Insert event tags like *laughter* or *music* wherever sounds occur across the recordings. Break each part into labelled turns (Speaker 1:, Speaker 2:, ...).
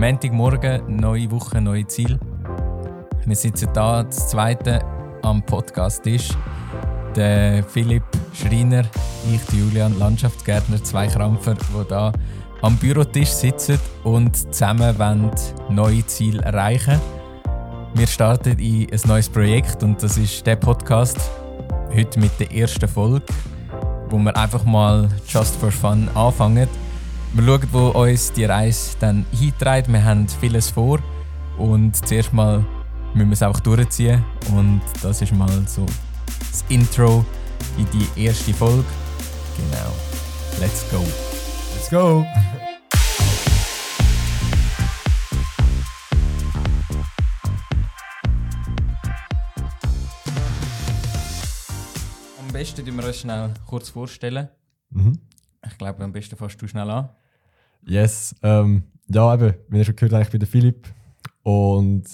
Speaker 1: Montagmorgen, neue Woche, neue Ziel. Wir sitzen da, das zweite am Podcast-Tisch. Der Philipp Schreiner, ich, die Julian Landschaftsgärtner, zwei Krampfer, die da am Bürotisch sitzen und zusammen wollen neue Ziele erreichen. Wir starten in ein neues Projekt und das ist der Podcast. Heute mit der ersten Folge, wo wir einfach mal just for fun anfangen. Wir schauen, wo uns die Reise dann eintreibt. Wir haben vieles vor und zuerst mal müssen wir es einfach durchziehen und das ist mal so das Intro in die erste Folge. Genau. Let's go.
Speaker 2: Let's go!
Speaker 1: Am besten tun wir uns schnell kurz vorstellen.
Speaker 2: Mhm.
Speaker 1: Ich glaube, am besten fährst du schnell an.
Speaker 2: Yes, ähm, ja, eben, wie ihr schon gehört habt, ich bin der Philipp. Und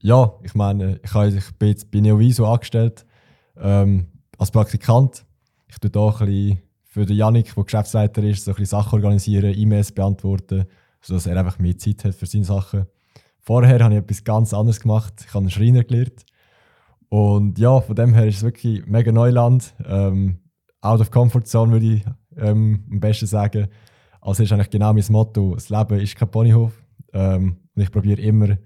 Speaker 2: ja, ich meine, ich, habe- ich bin jetzt bei Neoviso angestellt ähm, als Praktikant. Ich tue da ein bisschen für den Janik, der Geschäftsleiter ist, so ein bisschen Sachen organisieren, E-Mails beantworten, sodass er einfach mehr Zeit hat für seine Sachen. Vorher habe ich etwas ganz anderes gemacht. Ich habe einen Schreiner gelernt. Und ja, von dem her ist es wirklich mega Neuland. Ähm, out of comfort zone würde ich ähm, am besten sagen. Also ist eigentlich genau mein Motto: Das Leben ist kein Ponyhof. Ähm, und ich probiere immer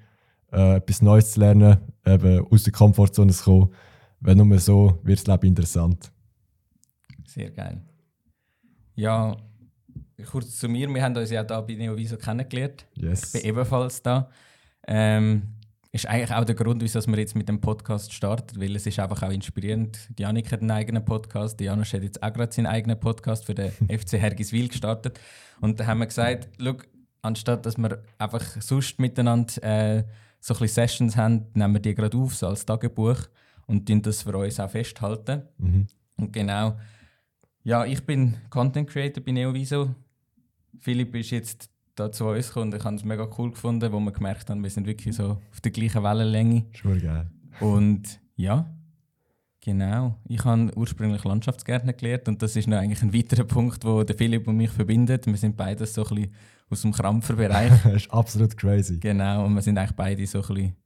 Speaker 2: äh, etwas Neues zu lernen, eben aus der Komfortzone zu kommen. Weil nur so wird das Leben interessant.
Speaker 1: Sehr geil. Ja, kurz zu mir. Wir haben uns ja da bei Neoviso kennengelernt.
Speaker 2: Yes.
Speaker 1: Ich bin ebenfalls da. Ähm, ist eigentlich auch der Grund, wieso wir jetzt mit dem Podcast starten, weil es ist einfach auch inspirierend. Die Janik hat einen eigenen Podcast, die Janusz hat jetzt auch gerade seinen eigenen Podcast für den *laughs* FC Hergiswil gestartet. Und da haben wir gesagt, schau, anstatt dass wir einfach sonst miteinander äh, so ein bisschen Sessions haben, nehmen wir die gerade auf, so als Tagebuch und tun das für uns auch festhalten.
Speaker 2: Mhm.
Speaker 1: Und genau, ja, ich bin Content Creator bei Neoviso. Philipp ist jetzt da zu uns gekommen und ich habe es mega cool gefunden, wo wir gemerkt haben, wir sind wirklich so auf der gleichen Wellenlänge.
Speaker 2: Schon geil.
Speaker 1: Und ja, genau. Ich habe ursprünglich Landschaftsgärtner gelernt und das ist noch eigentlich ein weiterer Punkt, wo der Philipp und mich verbindet. Wir sind beides so ein bisschen aus dem Krampferbereich.
Speaker 2: das *laughs* ist absolut crazy.
Speaker 1: genau, und wir sind eigentlich beide so ein bisschen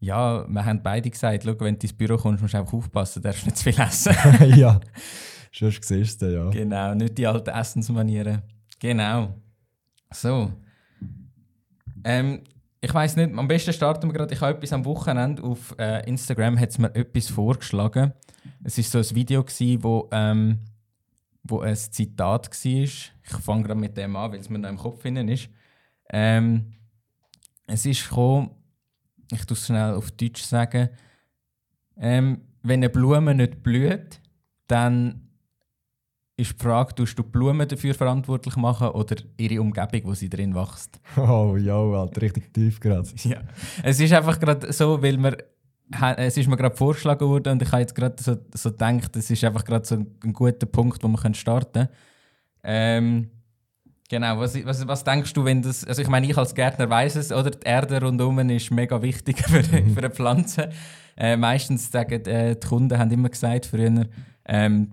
Speaker 1: ja, wir haben beide gesagt, schau, wenn du ins Büro kommst, musst du einfach aufpassen, darfst nicht zu viel essen. *laughs*
Speaker 2: ja, *laughs* schon siehst du, ja.
Speaker 1: Genau, nicht die alten Essensmanieren. Genau. So. Ähm, ich weiß nicht, am besten starten wir gerade. Ich habe etwas am Wochenende auf äh, Instagram hat mir etwas vorgeschlagen. Es ist so ein Video gsi, wo ähm, wo ein Zitat war. Ich fange gerade mit dem an, weil es mir noch im Kopf hinein ist. Ähm, es ist gekommen, ich tue es schnell auf Deutsch sagen. Ähm, wenn eine Blume nicht blüht, dann ist die Frage, tust du die Blumen dafür verantwortlich machen oder ihre Umgebung, wo sie drin wächst?
Speaker 2: Oh, ja, Alter, richtig tief gerade. *laughs*
Speaker 1: Ja. Es ist einfach gerade so, weil wir es ist mir gerade vorgeschlagen worden und ich habe jetzt gerade so, so gedacht, das ist einfach gerade so ein, ein guter Punkt, wo wir können starten können. Ähm, genau, was, was, was denkst du, wenn das, also ich meine, ich als Gärtner weiß es, oder die Erde rundherum ist mega wichtig *laughs* für, für eine Pflanze. Äh, meistens sagen äh, die Kunden haben immer gesagt früher, ähm,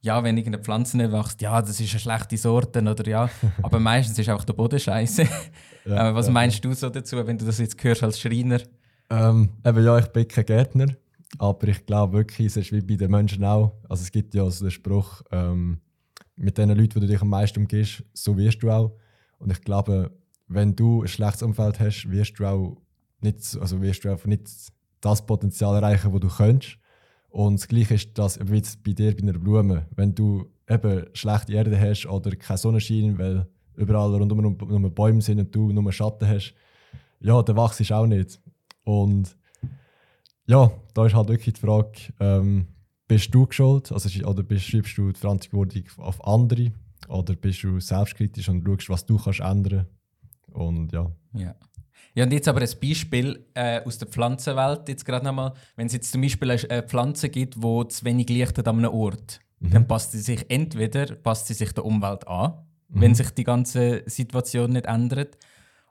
Speaker 1: ja, wenn irgendeine Pflanze nicht wächst, ja, das ist eine schlechte Sorte oder ja, *laughs* aber meistens ist auch der Boden scheiße.
Speaker 2: Ja,
Speaker 1: äh, was
Speaker 2: ja.
Speaker 1: meinst du so dazu, wenn du das jetzt hörst als Schreiner?
Speaker 2: Ähm, eben ja, ich bin kein Gärtner, aber ich glaube wirklich, es ist wie bei den Menschen auch. Also es gibt ja so den Spruch, ähm, mit den Leuten, die du dich am meisten umgehst, so wirst du auch. Und ich glaube, wenn du ein schlechtes Umfeld hast, wirst du auch nicht, so- also wirst du einfach nicht das Potenzial erreichen, das du könntest. Und das Gleiche ist das wie bei dir bei einer Blume. Wenn du eben schlechte Erde hast oder keinen Sonnenschein, weil überall rundum nur, Bäume sind und du nur Schatten hast, ja, dann wachst du auch nicht. Und ja, da ist halt wirklich die Frage, ähm, bist du geschuld also, oder schreibst du die Verantwortung auf andere oder bist du selbstkritisch und schaust, was du kannst ändern Und ja,
Speaker 1: Ja. Ja, und jetzt aber ein Beispiel äh, aus der Pflanzenwelt, jetzt gerade nochmal. Wenn es jetzt zum Beispiel eine Pflanze gibt, wo zu wenig Licht hat an einem Ort, dann passt sie sich entweder passt sie sich der Umwelt an, wenn sich die ganze Situation nicht ändert,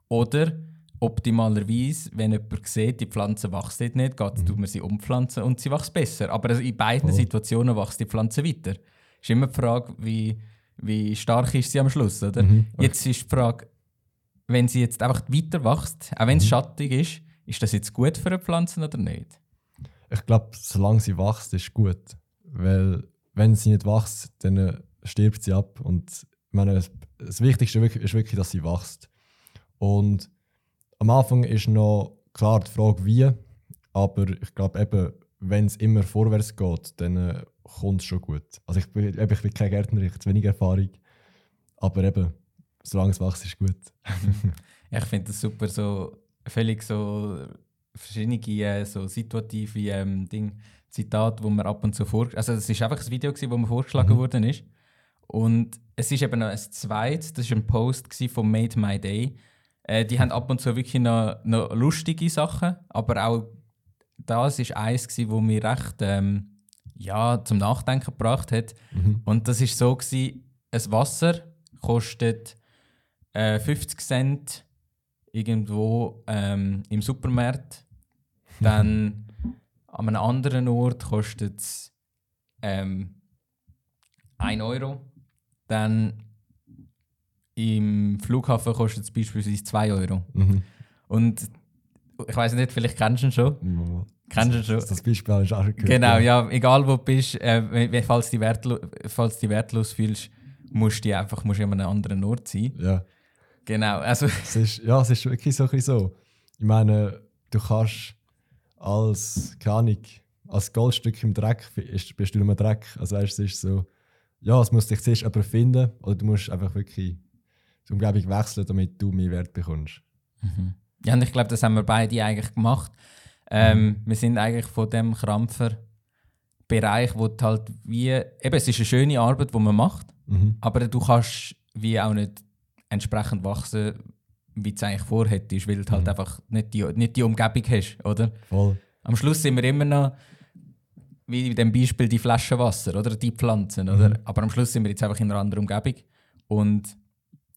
Speaker 1: oder optimalerweise, wenn jemand sieht, die Pflanze wächst dort nicht, geht, tut man sie umpflanzen und sie wächst besser. Aber in beiden Situationen wächst die Pflanze weiter. Ist immer die Frage, wie, wie stark ist sie am Schluss, oder? Jetzt ist die Frage, wenn sie jetzt einfach weiter wächst, auch wenn es
Speaker 2: Mhm.
Speaker 1: schattig ist, ist das jetzt gut für eine Pflanze oder nicht?
Speaker 2: Ich glaube, solange sie wächst, ist gut. Weil, wenn sie nicht wächst, dann äh, stirbt sie ab. Und ich meine, das, Wichtigste ist wirklich, dass sie wächst. Und am Anfang ist noch klar die Frage, wie. Aber ich glaube, eben, wenn es immer vorwärts geht, dann äh, kommt es schon gut. Also ich bin, eben, ich bin kein Gärtner, ich habe zu wenig Erfahrung. Aber eben, solange es wächst, ist gut. *laughs*
Speaker 1: Ja, ich finde das super, so völlig so verschiedene äh, so situative ähm, Ding, Zitate, wo man ab und zu vor... Also es ist einfach ein Video, gewesen, wo mir vorgeschlagen
Speaker 2: Mhm.
Speaker 1: worden ist. Und es ist eben noch ein zweites, das war ein Post von Made My Day. Äh, die haben ab und zu wirklich noch, noch lustige Sachen, aber auch das ist eins, gewesen, wo mir recht ähm, ja, zum Nachdenken gebracht hat.
Speaker 2: Mhm.
Speaker 1: Und das ist so gewesen, ein Wasser kostet äh, 50 Cent irgendwo ähm, im Supermarkt. *laughs* Dann an einem anderen Ort kostet es ähm, 1 Euro. Dann im Flughafen kostet es beispielsweise 2 Euro.
Speaker 2: Mhm.
Speaker 1: Und ich weiß nicht, vielleicht kennst du ihn schon. Kennst du ihn schon?
Speaker 2: Das, das Beispiel habe ich auch gehört.
Speaker 1: Genau, ja, egal wo du bist, äh, falls du dich wertlos fühlst, musst du einfach musst an einem anderen Ort sein.
Speaker 2: Ja.
Speaker 1: Genau, also
Speaker 2: Es ist, ja, es ist wirklich so. ein bisschen so. Ich meine, du kannst als, keine Ahnung, als Goldstück im Dreck ist, bist du nur Dreck. Also weißt, du, es ist so, ja, es muss dich zuerst jemand finden oder du musst einfach wirklich die Umgebung wechseln, damit du mehr Wert bekommst.
Speaker 1: ja, und ich glaube, das haben wir beide eigentlich gemacht. Ähm, Wir sind eigentlich von dem Krampfer Bereich, wo du halt wie, eben, es ist eine schöne Arbeit, die man macht,
Speaker 2: Mhm.
Speaker 1: aber du kannst wie auch nicht entsprechend wachsen, wie du es eigentlich vorhättest, weil du halt einfach nicht die, nicht die Umgebung hast, oder?
Speaker 2: Voll.
Speaker 1: Am Schluss sind wir immer noch, wie in dem Beispiel, die Flasche Wasser oder die Pflanzen. Oder?
Speaker 2: Mhm.
Speaker 1: Aber am Schluss sind wir jetzt einfach in einer anderen Umgebung. Und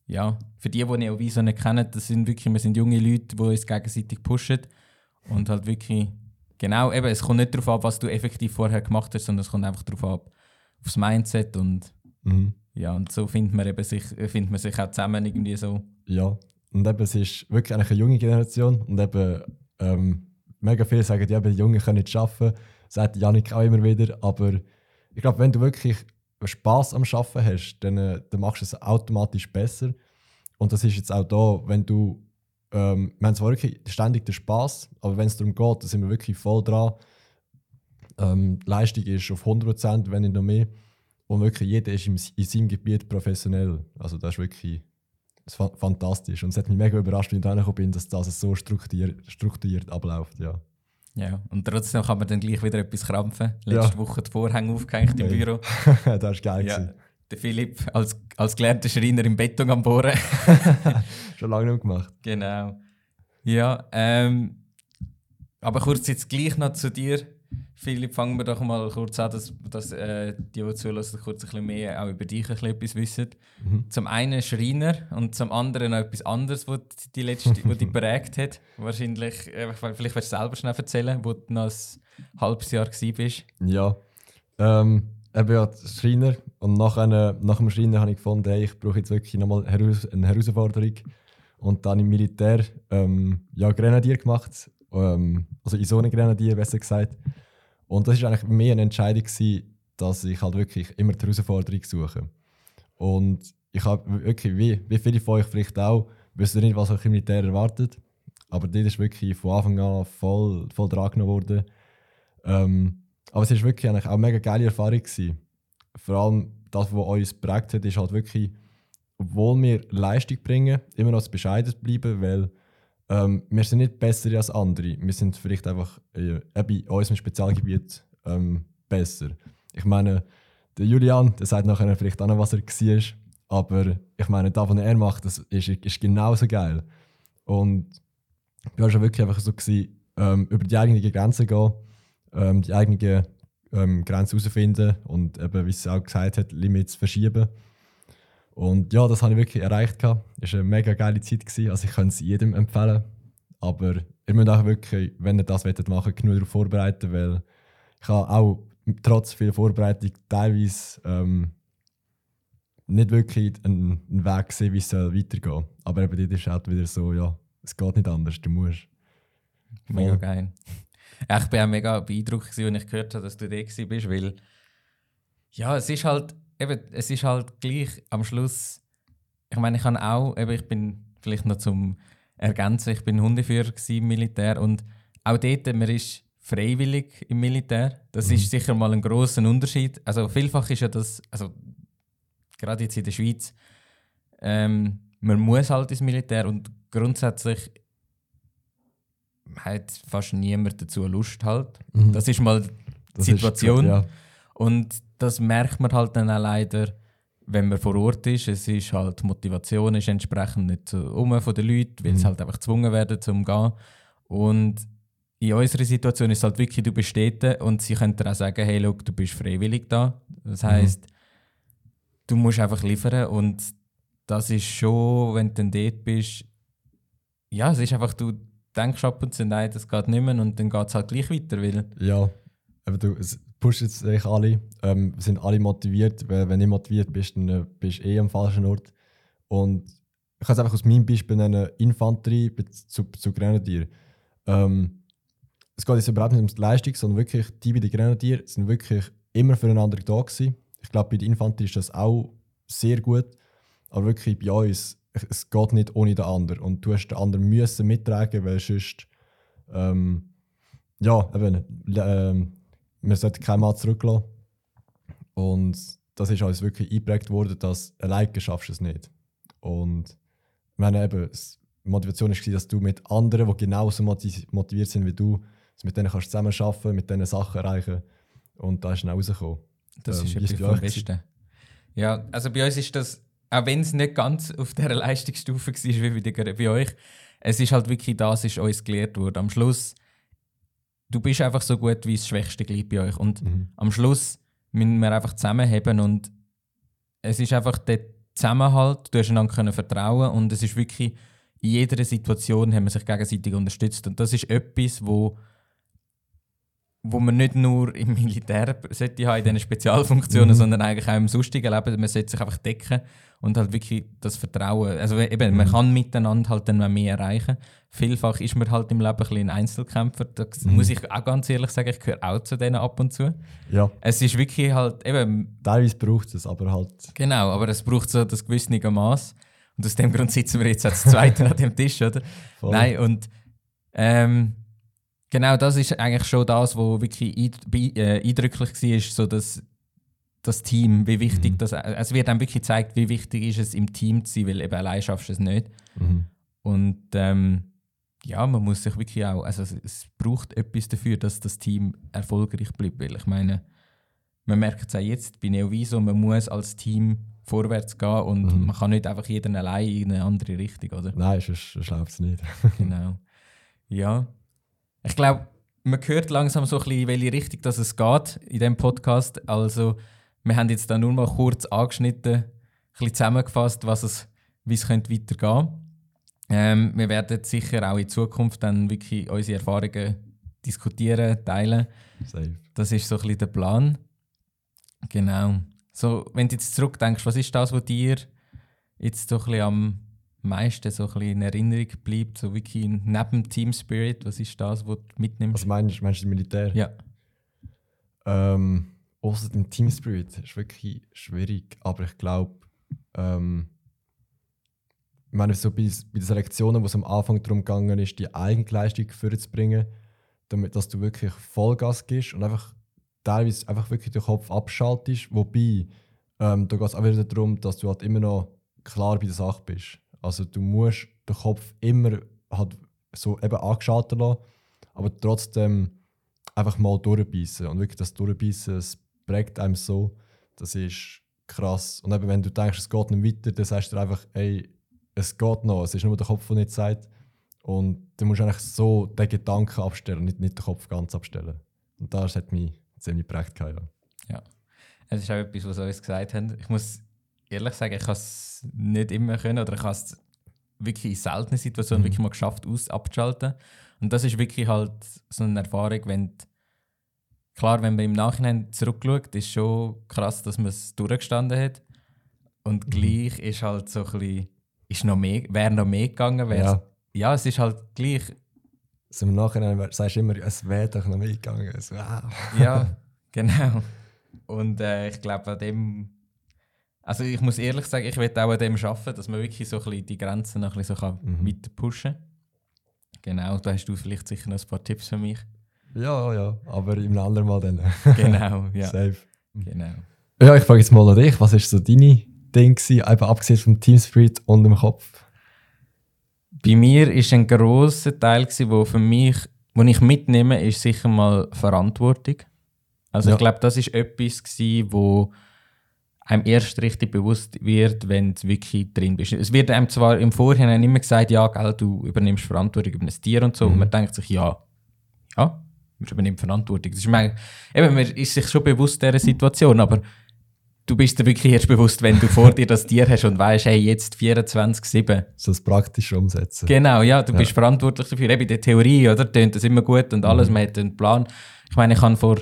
Speaker 1: ja, für die, die Neoviso nicht kennen, das sind wirklich, wir sind junge Leute, die uns gegenseitig pushen. Und halt wirklich, genau, eben, es kommt nicht darauf ab, was du effektiv vorher gemacht hast, sondern es kommt einfach darauf ab, aufs Mindset. Und
Speaker 2: Mhm.
Speaker 1: Ja, und so findet man, eben sich, findet man sich auch zusammen irgendwie so.
Speaker 2: Ja. Und eben, es ist wirklich eine junge Generation und eben ähm, mega viele sagen, ja, die Jungen können nicht arbeiten. Sagt Janik auch immer wieder. Aber ich glaube, wenn du wirklich Spaß am Arbeiten hast, dann, äh, dann machst du es automatisch besser. Und das ist jetzt auch da, wenn du. Ähm, wir haben zwar wirklich ständig den Spaß, aber wenn es darum geht, dann sind wir wirklich voll dran. Ähm, Leistung ist auf 100%, wenn nicht noch mehr. Und wirklich jeder ist im, in seinem Gebiet professionell. Also das ist wirklich das ist fa- fantastisch. Und es hat mich mega überrascht, wie ich da reingekommen bin, dass das so strukturiert, strukturiert abläuft. Ja.
Speaker 1: Ja, und trotzdem kann man dann gleich wieder etwas krampfen. Letzte
Speaker 2: Ja.
Speaker 1: Woche die Vorhänge aufgehängt im. Büro. *laughs*
Speaker 2: das war geil.
Speaker 1: Ja, der Philipp als, als gelernter Schreiner im Beton am Bohren. *laughs*
Speaker 2: Schon lange nicht gemacht.
Speaker 1: genau. Ja, ähm, aber kurz jetzt gleich noch zu dir. Philipp, fangen wir doch mal kurz an, dass, dass äh, die, die zulassen, kurz ein bisschen mehr auch über dich ein bisschen etwas wissen.
Speaker 2: Mhm.
Speaker 1: Zum einen Schreiner und zum anderen noch etwas anderes, was die letzte, was dich *laughs* prägt hat. Wahrscheinlich, äh, vielleicht willst du selber schnell erzählen, wo du noch ein halbes Jahr bist.
Speaker 2: Ja. Ähm, eben ja, Schreiner. Und nach, einer, nach dem Schreiner habe ich gefunden, hey, ich brauche jetzt wirklich nochmal eine Herausforderung. Und dann im Militär ähm, ja, Grenadier gemacht. Ähm, also Isonengrenadier, besser gesagt. Und das war eigentlich mehr eine Entscheidung, gewesen, dass ich halt wirklich immer die Herausforderung suche. Und ich habe wirklich, wie, wie viele von euch vielleicht auch, wissen nicht, was euch im Militär erwartet. Aber das ist wirklich von Anfang an voll, voll dran genommen worden. Ähm, aber es war wirklich eigentlich auch eine mega geile Erfahrung. Gewesen. Vor allem das, was uns geprägt hat, ist halt wirklich, obwohl wir Leistung bringen, immer noch bescheiden bleiben, weil ähm, wir sind nicht besser als andere. Wir sind vielleicht einfach äh, in unserem Spezialgebiet ähm, besser. Ich meine, der Julian, der sagt nachher vielleicht auch noch, was er war. Aber ich meine, das, was er macht, das ist, ist genauso geil. Und ich war schon wirklich einfach so, gewesen, ähm, über die eigenen Grenzen gehen, ähm, die eigenen ähm, Grenzen herausfinden und eben, wie sie auch gesagt hat, Limits verschieben. Und ja, das habe ich wirklich erreicht. Es war eine mega geile Zeit. Gewesen. Also ich kann es jedem empfehlen. Aber ihr müsst auch wirklich, wenn ihr das machen wollt, genug darauf vorbereiten, weil ich habe auch trotz viel Vorbereitung teilweise ähm, nicht wirklich einen, einen Weg gesehen, wie es weitergehen soll. Aber eben dort ist halt wieder so, ja, es geht nicht anders, du musst.
Speaker 1: Mega geil. Ich bin auch mega beeindruckt, als ich gehört habe, dass du da bist, weil ja, es ist halt, eben, es ist halt gleich am Schluss, ich meine, ich kann auch, eben, ich bin vielleicht noch zum Ergänzen, ich bin Hundeführer im Militär und auch dort, man ist freiwillig im Militär. Das mhm. ist sicher mal ein großer Unterschied. Also vielfach ist ja das, also gerade jetzt in der Schweiz, ähm, man muss halt ins Militär und grundsätzlich hat fast niemand dazu Lust halt. Mhm. Das ist mal die das Situation. Ist, ja. Und das merkt man halt dann auch leider, wenn man vor Ort ist. Es ist halt, die Motivation ist entsprechend nicht so um von den Leuten, weil mhm. sie halt einfach gezwungen werden zum gehen. Und in unserer Situation ist es halt wirklich, du bist dort und sie können dir auch sagen, hey, look, du bist freiwillig da. Das heisst, mhm. du musst einfach liefern und das ist schon, wenn du dann dort bist, ja, es ist einfach, du denkst ab und zu, nein, das geht nicht mehr und dann geht es halt gleich weiter. Weil
Speaker 2: ja, aber du pusht jetzt eigentlich alle, ähm, sind alle motiviert, weil wenn du nicht motiviert bist, dann äh, bist du eh am falschen Ort. Und ich kann es einfach aus meinem Beispiel nennen, Infanterie zu, zu Grenadier. Ähm, es geht jetzt überhaupt nicht um die Leistung, sondern wirklich die bei den Grenadier sind wirklich immer füreinander da gewesen. Ich glaube, bei der Infanterie ist das auch sehr gut. Aber wirklich bei uns, es geht nicht ohne den anderen. Und du hast den anderen müssen mittragen, weil sonst, ähm, ja, eben, ähm, wir sollten keinen Mann zurücklassen. Und das ist uns wirklich eingeprägt worden, dass alleine schaffst du es nicht. Und meine eben, die Motivation war, dass du mit anderen, die genauso motiviert sind wie du, mit denen kannst du zusammen arbeiten, mit denen Sachen erreichen. Und da ist dann rausgekommen.
Speaker 1: Das ähm, ist etwas vom Besten. Ja, also bei uns ist das, auch wenn es nicht ganz auf dieser Leistungsstufe war wie bei, bei euch, es ist halt wirklich das, ist uns gelehrt worden. Am Schluss, du bist einfach so gut wie das schwächste Glied bei euch. Und mhm. am Schluss müssen wir einfach zusammenheben und es ist einfach der Zusammenhalt, du hast einander können vertrauen und es ist wirklich, in jeder Situation haben wir sich gegenseitig unterstützt. Und das ist etwas, wo wo man nicht nur im Militär sollte haben, in diesen Spezialfunktionen, mhm. sondern eigentlich auch im sonstigen Leben. Man sollte sich einfach decken und halt wirklich das Vertrauen. Also eben, mhm. man kann miteinander halt dann mehr erreichen. Vielfach ist man halt im Leben ein, bisschen ein Einzelkämpfer. Da mhm. muss ich auch ganz ehrlich sagen, ich gehöre auch zu denen ab und zu.
Speaker 2: Ja.
Speaker 1: Es ist wirklich halt eben...
Speaker 2: Teilweise braucht es, aber halt...
Speaker 1: Genau, aber es braucht so das gewisse Maß. Und aus dem Grund sitzen wir jetzt als Zweite an dem Tisch, oder? *laughs* Voll. Nein, und... Ähm, Genau, das ist eigentlich schon das, was wirklich äh, eindrücklich war, so dass das Team, wie wichtig mhm. das, also es wird dann wirklich gezeigt, wie wichtig ist es im Team zu sein, weil eben allein schaffst du es nicht. Mhm. Und ähm, ja, man muss sich wirklich auch, also es, es, braucht etwas dafür, dass das Team erfolgreich bleibt, weil ich meine, man merkt es auch jetzt bei Neoviso, man muss als Team vorwärts gehen und mhm. man kann nicht einfach jeden allein in eine andere Richtung, oder?
Speaker 2: Nein, sonst läuft es nicht.
Speaker 1: genau. *laughs* Ja, ich glaube, man hört langsam so ein bisschen, in welche Richtung das es geht in diesem Podcast. Also, wir haben jetzt da nur mal kurz angeschnitten, ein bisschen zusammengefasst, was es, wie es könnte weitergehen ähm, Wir werden sicher auch in Zukunft dann wirklich unsere Erfahrungen diskutieren, teilen. Safe. Das ist so ein bisschen der Plan. Genau. So, wenn du jetzt zurückdenkst, was ist das, was dir jetzt so ein bisschen am meisten so ein in Erinnerung bleibt, so wirklich neben Team Spirit? Was ist das, was du mitnimmst?
Speaker 2: Was meinst du, meinst du Militär?
Speaker 1: Ja.
Speaker 2: Ähm, außer dem Team Spirit ist wirklich schwierig, aber ich glaube, ähm, ich meine, so bei, bei den Selektionen, wo es am Anfang darum gegangen ist, die Eigenleistung vorzubringen, damit dass du wirklich Vollgas gibst und einfach teilweise einfach wirklich den Kopf abschaltest. Wobei, ähm, da geht es auch wieder darum, dass du halt immer noch klar bei der Sache bist. Also du musst den Kopf immer halt so eben angeschaltet lassen, aber trotzdem einfach mal durchbeissen. Und wirklich das Durchbeissen, das prägt einem so, das ist krass. Und eben, wenn du denkst, es geht nicht weiter, dann sagst du einfach, ey, es geht noch, es ist nur der Kopf, der nicht sagt. Und du musst eigentlich so den Gedanken abstellen, nicht, nicht den Kopf ganz abstellen. Und das hat mich ziemlich geprägt. Ja.
Speaker 1: ja. Es ist auch etwas, was uns gesagt haben. Ich muss ehrlich sagen, ich habe es nicht immer können oder ich habe es wirklich in seltenen Situationen mhm. wirklich mal geschafft, aus abzuschalten. Und das ist wirklich halt so eine Erfahrung, wenn die, klar, wenn man im Nachhinein zurückschaut, ist schon krass, dass man es durchgestanden hat. Und gleich ist halt so ein bisschen, ist noch mehr, wäre noch mehr gegangen. wär's-
Speaker 2: Ja.
Speaker 1: ja, es ist halt gleich,
Speaker 2: So im Nachhinein sagst du immer, es wäre doch noch mitgegangen. So, wow.
Speaker 1: ja, *laughs* genau. Und äh, ich glaube an dem, also ich muss ehrlich sagen, ich will auch an dem arbeiten, dass man wirklich so ein bisschen die Grenzen noch ein bisschen so kann
Speaker 2: Mhm.
Speaker 1: weiter pushen kann. Genau, da hast du vielleicht sicher noch ein paar Tipps für mich.
Speaker 2: Ja, ja, aber im anderen Mal dann. *laughs* *laughs*
Speaker 1: Genau, ja.
Speaker 2: Safe.
Speaker 1: Genau.
Speaker 2: Ja, ich frage jetzt mal an dich, was ist so deine Ding gewesen, eben abgesehen vom Team Spirit und dem Kopf?
Speaker 1: Bei mir ist ein großer Teil, gewesen, wo für mich, wo ich mitnehme, ist sicher mal Verantwortung. Also
Speaker 2: Ja.
Speaker 1: ich glaube, das ist etwas, gewesen, wo einem erst richtig bewusst wird, wenn du wirklich drin bist. Es wird einem zwar im Vorhinein immer gesagt, ja, gell, du übernimmst Verantwortung über ein Tier und so, und
Speaker 2: Mhm.
Speaker 1: man denkt sich, ja, ja, man übernimmt Verantwortung. Das ist mir, eben, man ist sich schon bewusst dieser Situation, aber du bist dir wirklich erst bewusst, wenn du vor dir das Tier hast und weißt, hey, jetzt 24-7.
Speaker 2: So das praktische Umsetzen.
Speaker 1: Genau, ja, du
Speaker 2: Ja.
Speaker 1: bist verantwortlich dafür. Eben in der Theorie, oder? Tönt das immer gut und alles,
Speaker 2: Mhm.
Speaker 1: man hat einen Plan. Ich meine, ich habe vor,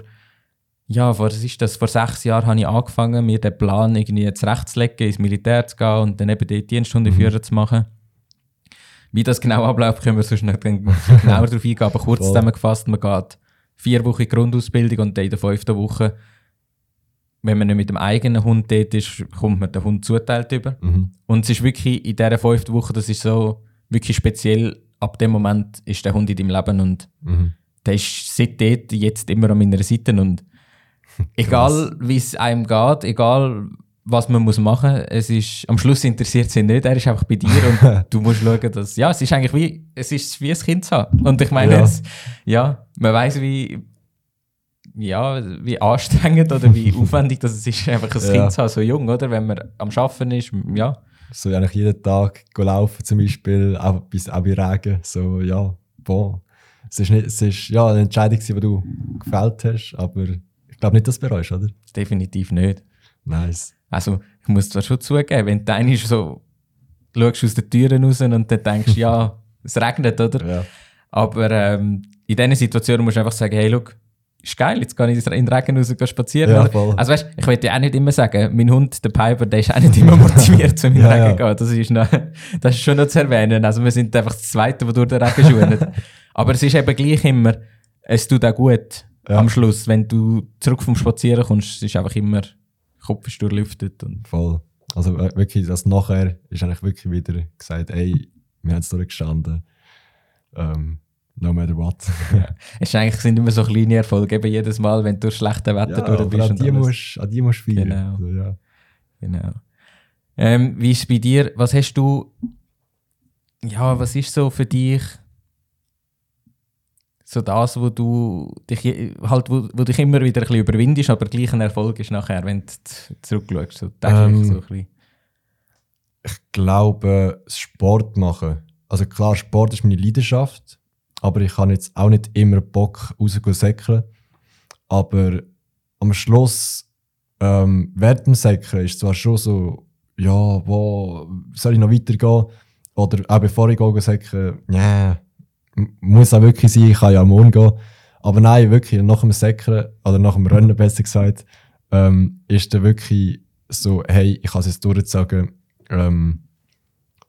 Speaker 1: ja, vor, was ist das? vor sechs Jahren habe ich angefangen, mir den Plan irgendwie zurechtzulegen, ins Militär zu gehen und dann eben die Dienststunde
Speaker 2: Mhm.
Speaker 1: führen zu machen. Wie das genau abläuft, können wir sonst dann *laughs* genauer darauf eingehen. Aber kurz
Speaker 2: Voll.
Speaker 1: zusammengefasst, man geht vier Wochen Grundausbildung und dann in der fünften Woche, wenn man nicht mit dem eigenen Hund dort ist, kommt man den Hund zuteilt über.
Speaker 2: Mhm.
Speaker 1: Und es ist wirklich in dieser fünften Woche, das ist so wirklich speziell, ab dem Moment ist der Hund in deinem Leben und
Speaker 2: Mhm.
Speaker 1: der ist seitdem jetzt immer an meiner Seite und *laughs* egal wie es einem geht, egal was man muss machen, es ist, am Schluss interessiert es ihn nicht, er ist einfach bei dir und *laughs* du musst schauen, dass, ja, es ist eigentlich wie, es ist wie ein Kind zu haben. Und ich meine,
Speaker 2: Ja.
Speaker 1: es, ja, man weiß wie, ja, wie anstrengend oder wie *laughs* aufwendig das ist, einfach ein
Speaker 2: Ja.
Speaker 1: Kind zu haben, so jung, oder? Wenn man am Arbeiten ist, ja.
Speaker 2: So eigentlich jeden Tag laufen zum Beispiel, auch, bis, auch bei Regen. So, ja, boah. Es ist, nicht, es ist ja, eine Entscheidung, die du gefällt hast, aber ich glaube nicht, dass du bereust, oder?
Speaker 1: Definitiv nicht.
Speaker 2: Nice.
Speaker 1: Also, ich muss zwar schon zugeben, wenn du einmal so schaust aus den Türen raus und dann denkst, ja, *laughs* es regnet, oder?
Speaker 2: Ja.
Speaker 1: Aber ähm, in diesen Situationen musst du einfach sagen, hey, look, ist geil, jetzt kann ich in den Regen raus gehen spazieren.
Speaker 2: Ja,
Speaker 1: also weißt, ich will dir auch nicht immer sagen, mein Hund, der Piper, der ist auch nicht immer *laughs* motiviert, zu mir
Speaker 2: Ja,
Speaker 1: Regen
Speaker 2: ja.
Speaker 1: gehen. Das ist, noch, *laughs* das ist schon noch zu erwähnen. Also wir sind einfach das Zweite, wo durch den Regen schuhen. Aber es ist eben gleich immer, es tut auch gut
Speaker 2: Ja.
Speaker 1: am Schluss, wenn du zurück vom Spazieren kommst, es ist einfach immer, Kopf ist durchlüftet und
Speaker 2: Voll. Also äh, wirklich, das nachher ist eigentlich wirklich wieder gesagt, ey, wir haben es durchgestanden. Ähm, no matter what.
Speaker 1: Es ist eigentlich sind immer so kleine Erfolge, eben jedes Mal, wenn du durch schlechte Wetter durch
Speaker 2: aber
Speaker 1: bist.
Speaker 2: an die, musst, an die musst du feiern.
Speaker 1: Genau.
Speaker 2: So, ja.
Speaker 1: Genau. Ähm, wie ist es bei dir? Was hast du? Ja, was ist so für dich so das, wo du dich halt, wo, wo dich immer wieder ein bisschen überwindest, aber gleich ein Erfolg ist nachher, wenn du zurückschaust, so
Speaker 2: Ähm,
Speaker 1: so ein bisschen.
Speaker 2: Ich glaube, Sport machen. Also klar, Sport ist meine Leidenschaft, aber ich habe jetzt auch nicht immer Bock raus zu säckeln. Aber am Schluss, ähm, während dem Säckeln ist zwar schon so, ja, wo soll ich noch weitergehen? Oder auch bevor ich gehe säckeln, ja, m- muss auch wirklich sein, ich kann ja am Morgen gehen. Aber nein, wirklich, nach dem Säckeln, oder nach dem Rennen besser gesagt, ähm, ist dann wirklich so, hey, ich kann es jetzt durchsagen, ähm,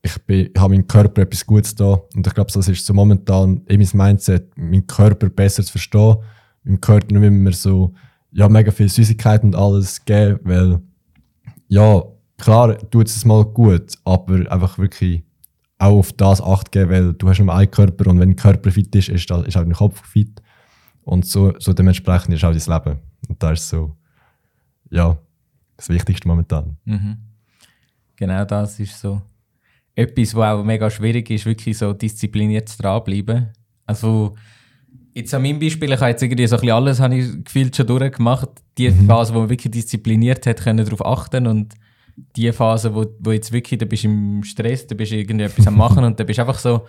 Speaker 2: ich, habe meinem Körper etwas Gutes da und ich glaube, das ist so momentan in mein Mindset, meinen Körper besser zu verstehen, meinem Körper nicht immer so ja, mega viel Süßigkeiten und alles geben, weil ja, klar tut es mal gut, aber einfach wirklich auch auf das Acht geben, weil du hast nur einen Körper und wenn der Körper fit ist, ist, ist auch dein Kopf fit und so, so dementsprechend ist auch dein Leben und das ist so, ja, das Wichtigste momentan.
Speaker 1: Mhm. Genau das ist so etwas, was auch mega schwierig ist, wirklich so diszipliniert dranbleiben. Also jetzt an meinem Beispiel, ich habe jetzt irgendwie so ein bisschen alles, habe ich gefühlt schon durchgemacht. Die Phase, wo man wirklich diszipliniert hat, können darauf achten und die Phase, wo, wo jetzt wirklich, da bist du im Stress, da bist du irgendwie etwas am machen und da bist du einfach so,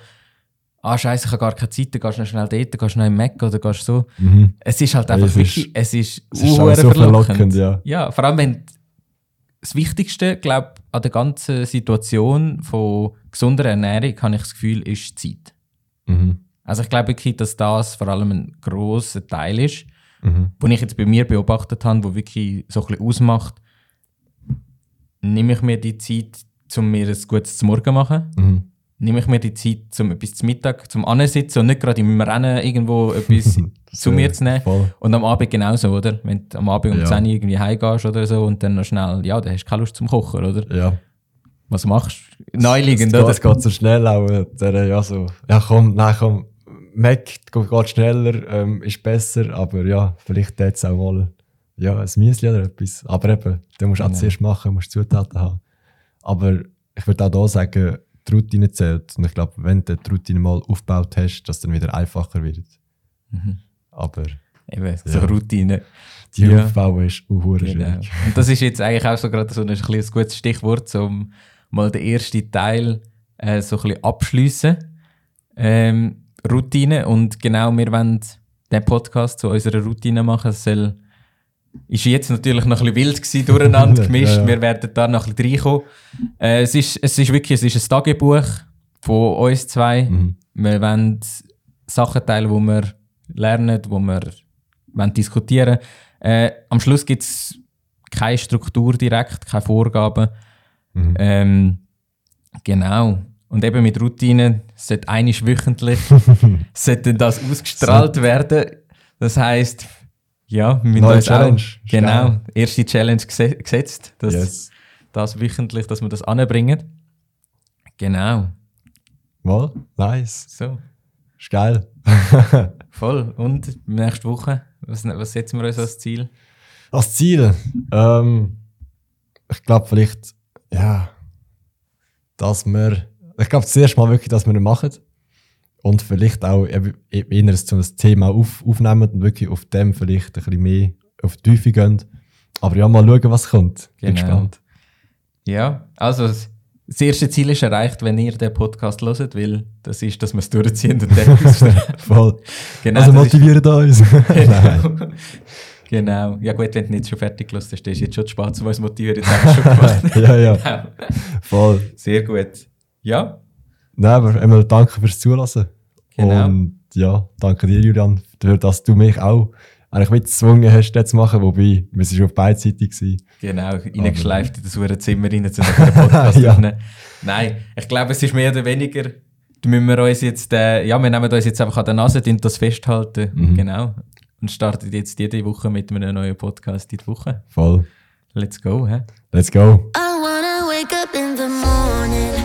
Speaker 1: ah scheiße, ich habe gar keine Zeit, dann gehst du noch schnell dort, dann gehst du noch im Mac oder gehst so.
Speaker 2: Mhm.
Speaker 1: Es ist halt einfach
Speaker 2: es
Speaker 1: wirklich,
Speaker 2: ist-
Speaker 1: es ist,
Speaker 2: es ist so verlockend, ja.
Speaker 1: ja, vor allem wenn das Wichtigste, glaube an der ganzen Situation von gesunder Ernährung, habe ich das Gefühl, ist Zeit.
Speaker 2: Mhm.
Speaker 1: Also ich glaube wirklich, dass das vor allem ein grosser Teil ist,
Speaker 2: Mhm.
Speaker 1: wo ich jetzt bei mir beobachtet habe, wo wirklich so ein bisschen ausmacht, nehme ich mir die Zeit, um mir ein gutes zum Morgen zu machen.
Speaker 2: Mhm.
Speaker 1: Nehme ich mir die Zeit, um etwas zum Mittag, zum Ansitzen und nicht gerade im Rennen irgendwo etwas *laughs* zu mir zu nehmen.
Speaker 2: Voll.
Speaker 1: Und am Abend genauso, oder? Wenn du am Abend um
Speaker 2: Ja.
Speaker 1: 10 Uhr irgendwie heimgehst oder so und dann noch schnell, ja, dann hast du keine Lust zum Kochen, oder?
Speaker 2: Ja.
Speaker 1: Was machst du? Naheliegend,
Speaker 2: es,
Speaker 1: oder?
Speaker 2: Es geht so schnell auch. äh, Der, ja, so, ja, komm, nein, komm. Mac geht schneller, ähm, ist besser, aber ja, vielleicht jetzt auch mal ja, ein Müsli oder etwas. Aber eben, du musst auch
Speaker 1: Genau.
Speaker 2: zuerst machen, musst Zutaten haben. Aber ich würde auch hier sagen, die Routine zählt. Und ich glaube, wenn du die Routine mal aufgebaut hast, dass es dann wieder einfacher wird.
Speaker 1: Mhm.
Speaker 2: Aber
Speaker 1: Eben, so
Speaker 2: Ja.
Speaker 1: Routine.
Speaker 2: die
Speaker 1: Ja.
Speaker 2: Aufbau ist auch
Speaker 1: Genau. Und das ist jetzt eigentlich auch so gerade so ein, ein gutes Stichwort, um mal den ersten Teil äh, so ein bisschen abschliessen. Ähm, Routine. Und genau, wir wollen den Podcast zu unserer Routine machen. Es soll, ist jetzt natürlich noch ein bisschen wild gewesen, durcheinander *laughs* gemischt.
Speaker 2: Ja, ja.
Speaker 1: Wir werden da noch ein bisschen reinkommen. Äh, es, ist, es ist wirklich es ist ein Tagebuch von uns zwei.
Speaker 2: Mhm.
Speaker 1: Wir wollen Sachen teilen, die wir lernen, die wir wollen diskutieren äh, Am Schluss gibt es keine Struktur direkt, keine Vorgaben.
Speaker 2: Mhm.
Speaker 1: Ähm, genau. Und eben mit Routinen sollte einisch wöchentlich *laughs* sollte das ausgestrahlt werden. Das heisst, ja, wir müssen
Speaker 2: Neue Challenge.
Speaker 1: Auch, genau, erste Challenge gese gesetzt, dass
Speaker 2: Yes.
Speaker 1: das wöchentlich, dass wir das anbringen. Genau,
Speaker 2: Mal, nice.
Speaker 1: so.
Speaker 2: Ist geil. *laughs*
Speaker 1: Voll. Und nächste Woche, was, was setzen wir uns als Ziel?
Speaker 2: Als Ziel? Ähm, ich glaube vielleicht, ja, dass wir, ich glaube zuerst mal wirklich, dass wir ihn machen. Und vielleicht auch eher so ein Thema auf, aufnehmen und wirklich auf dem vielleicht ein bisschen mehr auf die Tiefe gehen. Aber ja, mal schauen, was kommt. Bin
Speaker 1: Genau.
Speaker 2: gespannt.
Speaker 1: Ja, also das erste Ziel ist erreicht, wenn ihr den Podcast hört, weil das ist, dass wir es durchziehen und dann. *laughs*
Speaker 2: Voll.
Speaker 1: genau,
Speaker 2: also motiviert *laughs* uns. Nein. *laughs*
Speaker 1: genau. Ja gut, wenn du nicht schon fertig gehört hast, ist jetzt schon zu spät, um uns zu motivieren.
Speaker 2: Ja, ja,
Speaker 1: Genau.
Speaker 2: voll.
Speaker 1: Sehr gut. Ja,
Speaker 2: Nein, aber einmal danke fürs Zulassen.
Speaker 1: Genau.
Speaker 2: Und ja, danke dir, Julian, dafür, dass du mich auch eigentlich mitgezwungen hast, das zu machen. Wobei, wir waren auf beidseitig. gewesen.
Speaker 1: genau. Reingeschleift in das hure Zimmer rein, um den Podcast *laughs*
Speaker 2: Ja.
Speaker 1: aufzunehmen. Nein, ich glaube, es ist mehr oder weniger, da müssen wir uns jetzt, äh, ja, wir nehmen uns jetzt einfach an der Nase und das festhalten.
Speaker 2: Mhm.
Speaker 1: Genau. Und starten jetzt jede Woche mit einem neuen Podcast in die Woche.
Speaker 2: Voll.
Speaker 1: Let's go, hä?
Speaker 2: Let's go.
Speaker 3: I wanna wake up in the morning